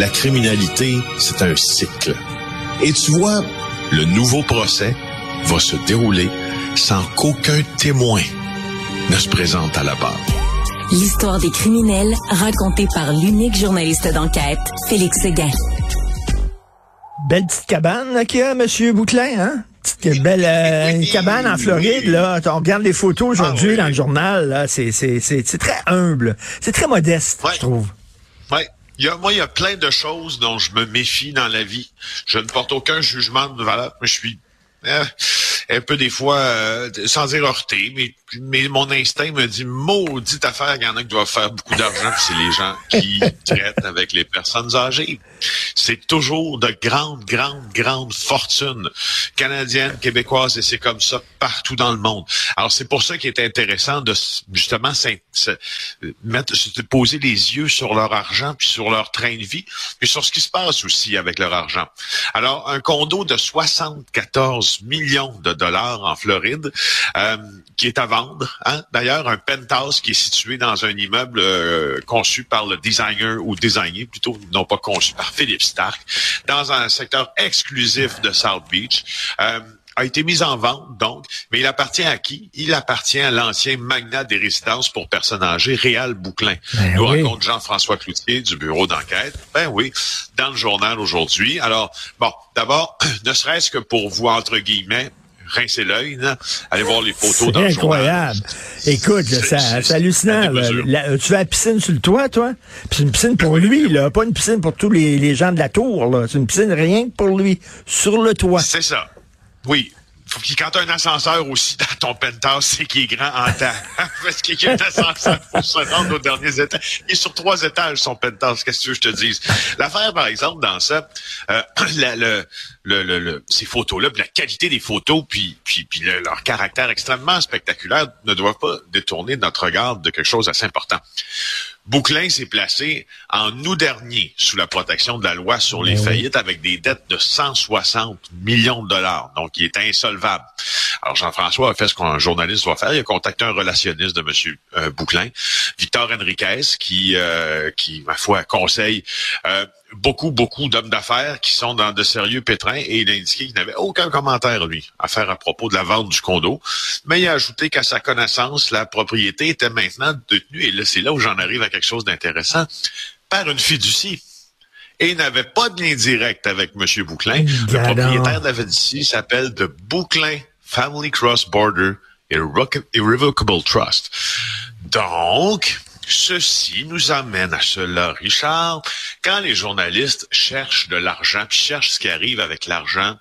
La criminalité, c'est un cycle. Et tu vois, le nouveau procès va se dérouler sans qu'aucun témoin ne se présente à la barre. L'histoire des criminels racontée par l'unique journaliste d'enquête, Félix Seguin. Belle petite cabane qu'il y a, M. Bouclin, hein? Petite belle euh, cabane en Floride, là. On regarde les photos aujourd'hui dans le journal, là. C'est très humble. C'est très modeste, je trouve. Ouais. Il y a, moi, il y a plein de choses dont je me méfie dans la vie. Je ne porte aucun jugement de valeur, je suis euh, un peu des fois, euh, sans dire heurté, mais, mais mon instinct me dit, maudite affaire, il y en a qui doivent faire beaucoup d'argent, c'est les gens qui traitent avec les personnes âgées. C'est toujours de grandes, grandes, grandes fortunes canadiennes, québécoises, et c'est comme ça partout dans le monde. Alors, c'est pour ça qu'il est intéressant de justement mettre, se poser les yeux sur leur argent, puis sur leur train de vie, puis sur ce qui se passe aussi avec leur argent. Alors, un condo de 74 millions de dollars en Floride, euh, qui est à vendre. Hein? D'ailleurs, un penthouse qui est situé dans un immeuble euh, conçu par le designer ou designé plutôt, non pas conçu par Philippe Stark, dans un secteur exclusif de South Beach. Euh, a été mis en vente, donc, mais il appartient à qui? Il appartient à l'ancien magnat des résidences pour personnes âgées, Réal Bouclin. Ben Nous rencontre Jean-François Cloutier du bureau d'enquête. Ben oui, dans le journal aujourd'hui. Alors, bon, d'abord, ne serait-ce que pour vous, entre guillemets, rincer l'œil, aller voir les photos dans le incroyable. Écoute, c'est hallucinant. tu fais la piscine sur le toit, toi? c'est une piscine pour lui, là, pas une piscine pour tous les, les gens de la tour. C'est une piscine rien que pour lui, sur le toit. C'est ça. Oui, faut quand tu as un ascenseur aussi dans ton penthouse, c'est qu'il est grand en temps. Parce qu'il y a un ascenseur pour se rendre aux derniers étages. Il est sur trois étages, son penthouse. Qu'est-ce que tu veux que je te dise? L'affaire, par exemple, dans ça, euh, le, le, le, ces photos-là, la qualité des photos, puis, puis, puis leur caractère extrêmement spectaculaire ne doivent pas détourner notre regard de quelque chose d'assez important. Bouclin s'est placé en août dernier sous la protection de la loi sur les ben faillites avec des dettes de 160 millions de dollars. Donc, il est insolvable. Alors, Jean-François a fait ce qu'un journaliste doit faire. Il a contacté un relationniste de M. Euh, Bouclin, Victor Henriquez, qui, euh, qui, ma foi, conseille euh, beaucoup, beaucoup d'hommes d'affaires qui sont dans de sérieux pétrins et il a indiqué qu'il n'avait aucun commentaire, lui, à faire à propos de la vente du condo. Mais il a ajouté qu'à sa connaissance, la propriété était maintenant détenue, et là, c'est là où j'en arrive à quelque chose d'intéressant, par une fiducie. Et il n'avait pas de lien direct avec M. Bouclin. Le propriétaire de la fiducie s'appelle de Bouclin Family Cross Border Irrevocable Trust. Donc, Ceci nous amène à cela, Richard. Quand les journalistes cherchent de l'argent, puis cherchent ce qui arrive avec l'argent,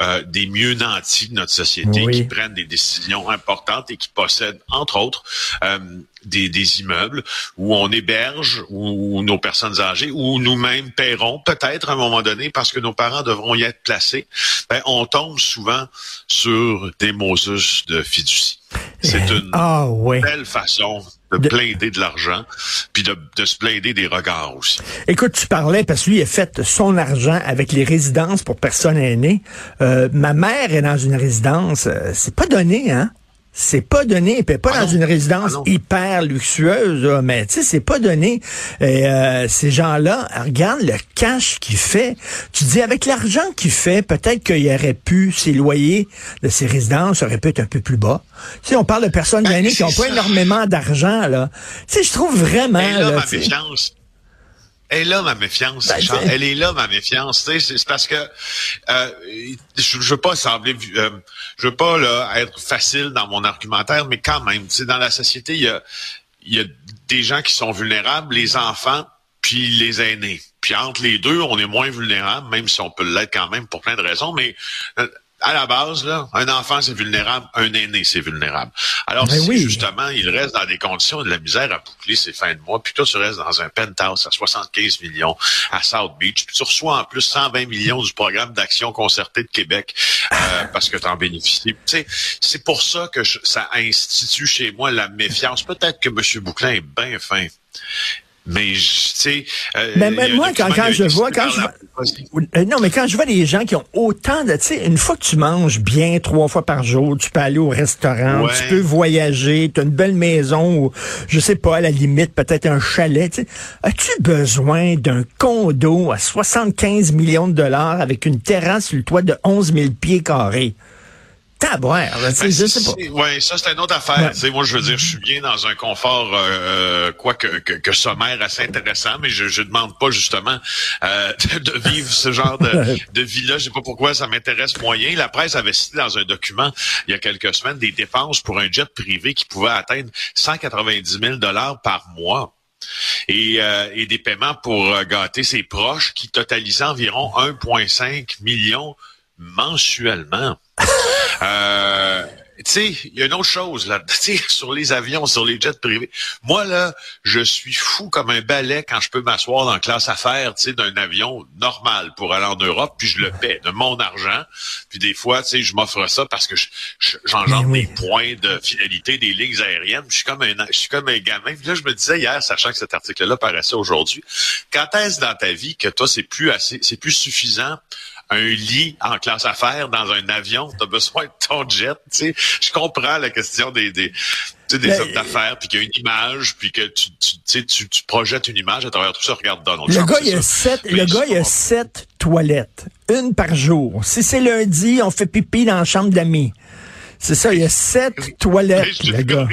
euh, des mieux nantis de notre société qui prennent des décisions importantes et qui possèdent, entre autres, euh, des, des, immeubles où on héberge, où, nos personnes âgées, où nous-mêmes paierons peut-être à un moment donné parce que nos parents devront y être placés, ben, on tombe souvent sur des Moses de fiducie. C'est eh, une ah, belle façon de, blinder de l'argent, puis de, de, se blinder des regards aussi. Écoute, tu parlais, parce que lui, il a fait son argent avec les résidences pour personnes aînées. Euh, ma mère est dans une résidence, euh, c'est pas donné, hein? C'est pas donné, puis pas ah dans une résidence ah hyper luxueuse, mais tu sais, c'est pas donné. Et euh, ces gens-là, regarde le cash qu'il fait. Tu dis avec l'argent qu'il fait, peut-être qu'il aurait pu ses loyers de ces résidences auraient pu être un peu plus bas. Tu sais, on parle de personnes ben, qui ont pas énormément d'argent là. Tu sais, je trouve vraiment Et là, ma méfiance. Elle est là, ma méfiance, ben, Elle est là, ma méfiance. C'est parce que euh, je, je veux pas sembler, euh, je veux pas là, être facile dans mon argumentaire, mais quand même, dans la société, il y a, y a des gens qui sont vulnérables, les enfants, puis les aînés. Puis entre les deux, on est moins vulnérable, même si on peut l'être quand même pour plein de raisons. Mais euh, à la base, là, un enfant, c'est vulnérable, un aîné, c'est vulnérable. Alors, Ben si oui. justement, il reste dans des conditions de la misère à boucler ses fins de mois, puis toi, tu restes dans un penthouse à 75 millions à South Beach, puis tu reçois en plus 120 millions du programme d'action concertée de Québec euh, parce que tu en bénéficies. C'est pour ça que je- ça institue chez moi la méfiance. Peut-être que M. Bouclin est bien fin. Mais, tu sais... euh, a un moi, quand, quand je vois, quand je. Euh, Non, mais quand je vois des gens qui ont autant de, tu sais, une fois que tu manges bien trois fois par jour, tu peux aller au restaurant, Ouais. tu peux voyager, tu as une belle maison ou, je sais pas, à la limite, peut-être un chalet, tu sais. As-tu besoin d'un condo à 75 millions de dollars avec une terrasse sur le toit de 11 000 pieds carrés? Taboire, Ben, je c'est- sais pas. c'est- Ouais, ça c'est une autre affaire. Ouais. Moi, je veux dire, je suis bien dans un confort, euh, euh, quoi que, que, que sommaire assez intéressant, mais je, je demande pas justement euh, de, de vivre ce genre de, de vie-là. Je sais pas pourquoi ça m'intéresse moyen. La presse avait cité dans un document il y a quelques semaines des dépenses pour un jet privé qui pouvait atteindre 190 000 dollars par mois. Et, euh, et des paiements pour euh, gâter ses proches qui totalisaient environ 1,5 million mensuellement. Euh, tu sais, il y a une autre chose là, tu sais, sur les avions, sur les jets privés. Moi là, je suis fou comme un balai quand je peux m'asseoir dans la classe affaires, tu sais, d'un avion normal pour aller en Europe, puis je le paie de mon argent. Puis des fois, tu sais, je m'offre ça parce que je- je- j'engendre Mais oui. des points de fidélité des lignes aériennes. Je suis comme un, je suis comme un gamin. Puis là, je me disais hier, sachant que cet article-là paraissait aujourd'hui, quand est-ce dans ta vie que toi, c'est plus assez, c'est plus suffisant un lit en classe affaires dans un avion, tu as besoin de ton jet, tu sais. Je comprends la question des, des, tu sais, des hommes d'affaires, puis qu'il y a une image, puis que tu, tu, tu, sais, tu, tu projettes une image à travers tout ça. Regarde Donald Le Trump, gars, il a sept, Mais le gars, il a sept toilettes. Une par jour. Si c'est lundi, on fait pipi dans la chambre d'amis. C'est ça, il y a sept toilettes, le gars.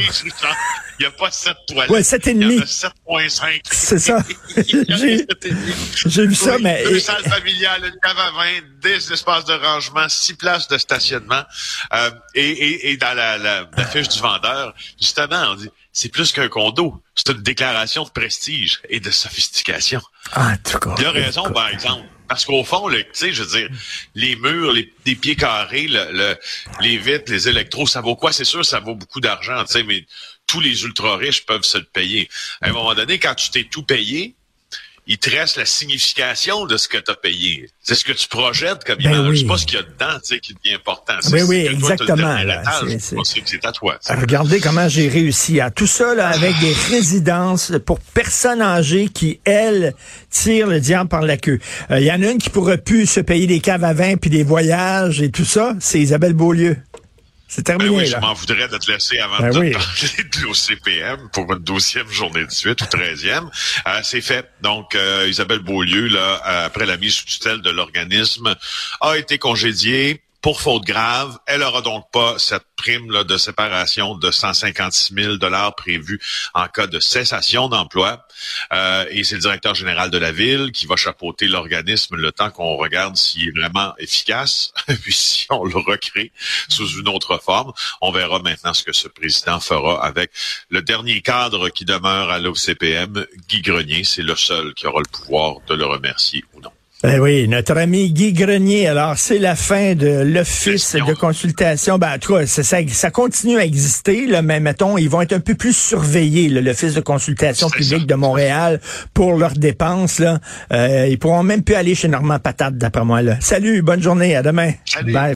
Il n'y a pas sept toilettes. Ouais, sept et Il y en a 7,5. C'est ça. J'ai- vu ça, mais... Deux salles familiales, une cave à vin, des espaces de rangement, six places de stationnement. Euh, et, et, et dans la, la, la fiche du vendeur, justement, on dit c'est plus qu'un condo. C'est une déclaration de prestige et de sophistication. Ah, en tout cas. Il a raison, par exemple. Parce qu'au fond, tu sais, je veux dire, les murs, les, les pieds carrés, le, le- les vitres, les électros, ça vaut quoi? C'est sûr, ça vaut beaucoup d'argent, tu sais, mais tous les ultra riches peuvent se le payer. À un moment donné, quand tu t'es tout payé, il te reste la signification de ce que tu as payé. C'est ce que tu projettes comme Ben image. oui. C'est pas ce qu'il y a dedans, tu sais, qui devient important. C'est Ben ce oui, exactement, C'est- c'est c'est à toi. Regardez comment j'ai réussi à tout ça là, avec des résidences pour personnes âgées qui, elles, tirent le diable par la queue. Euh, Il y en a une qui pourrait plus se payer des caves à vin puis des voyages et tout ça, c'est Isabelle Beaulieu. C'est Ben terminé, oui, je m'en voudrais de te laisser avant Ben de oui. parler de l'OCPM pour une douzième journée de suite ou treizième. Euh, c'est fait. Donc, euh, Isabelle Beaulieu, là, euh, après la mise sous tutelle de l'organisme, a été congédiée pour faute grave. Elle aura donc pas cette prime de séparation de 156 000 dollars prévue en cas de cessation d'emploi. Euh, et c'est le directeur général de la ville qui va chapeauter l'organisme le temps qu'on regarde s'il est vraiment efficace, puis si on le recrée sous une autre forme. On verra maintenant ce que ce président fera avec le dernier cadre qui demeure à l'OCPM, Guy Grenier. C'est le seul qui aura le pouvoir de le remercier Ben oui, notre ami Guy Grenier. Alors, c'est la fin de l'office de consultation. Ben, en tout cas, ça, ça, continue à exister, là, mais mettons, ils vont être un peu plus surveillés, l'office de consultation publique de Montréal, pour leurs dépenses. Là. Euh, ils pourront même plus aller chez Normand Patate, d'après moi. Là. Salut, bonne journée, à demain. Salut. Bye.